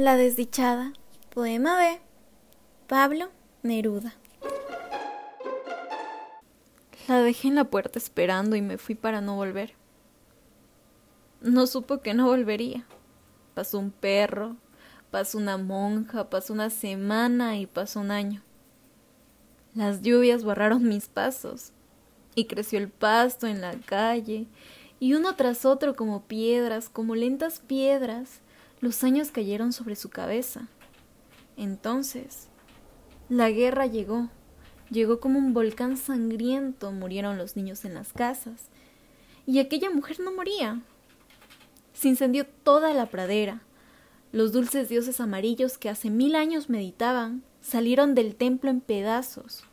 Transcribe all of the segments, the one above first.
La desdichada. Poema B. Pablo Neruda. La dejé en la puerta esperando y me fui para no volver. No supo que no volvería. Pasó un perro, pasó una monja, pasó una semana y pasó un año. Las lluvias borraron mis pasos y creció el pasto en la calle y uno tras otro como piedras, como lentas piedras, los años cayeron sobre su cabeza. Entonces, la guerra llegó, llegó como un volcán sangriento, murieron los niños en las casas, y aquella mujer no moría. Se incendió toda la pradera. Los dulces dioses amarillos que hace mil años meditaban salieron del templo en pedazos.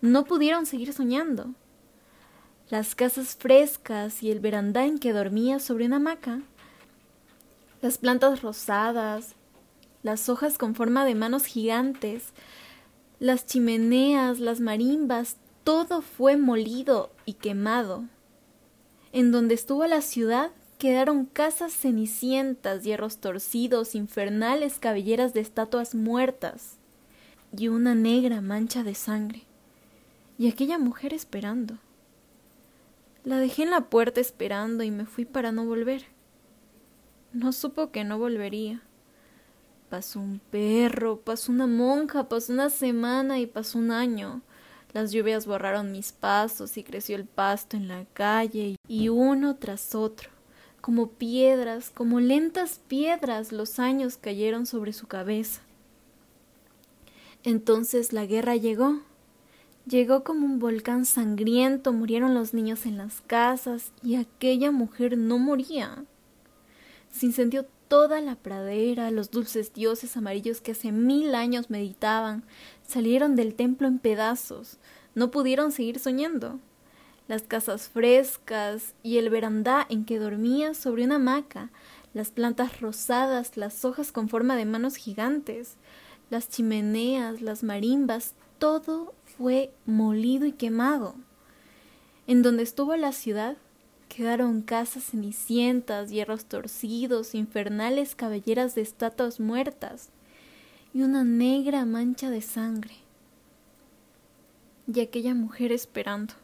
No pudieron seguir soñando. Las casas frescas y el verandá en que dormía sobre una hamaca las plantas rosadas, las hojas con forma de manos gigantes, las chimeneas, las marimbas, todo fue molido y quemado. En donde estuvo la ciudad quedaron casas cenicientas, hierros torcidos, infernales cabelleras de estatuas muertas y una negra mancha de sangre. Y aquella mujer esperando. La dejé en la puerta esperando y me fui para no volver. No supo que no volvería. Pasó un perro, pasó una monja, pasó una semana y pasó un año. Las lluvias borraron mis pasos y creció el pasto en la calle y uno tras otro, como piedras, como lentas piedras, los años cayeron sobre su cabeza. Entonces la guerra llegó. Llegó como un volcán sangriento, murieron los niños en las casas y aquella mujer no moría. Se incendió toda la pradera, los dulces dioses amarillos que hace mil años meditaban, salieron del templo en pedazos, no pudieron seguir soñando. Las casas frescas y el verandá en que dormía sobre una hamaca, las plantas rosadas, las hojas con forma de manos gigantes, las chimeneas, las marimbas, todo fue molido y quemado. En donde estuvo la ciudad, Quedaron casas cenicientas, hierros torcidos, infernales cabelleras de estatuas muertas y una negra mancha de sangre. Y aquella mujer esperando.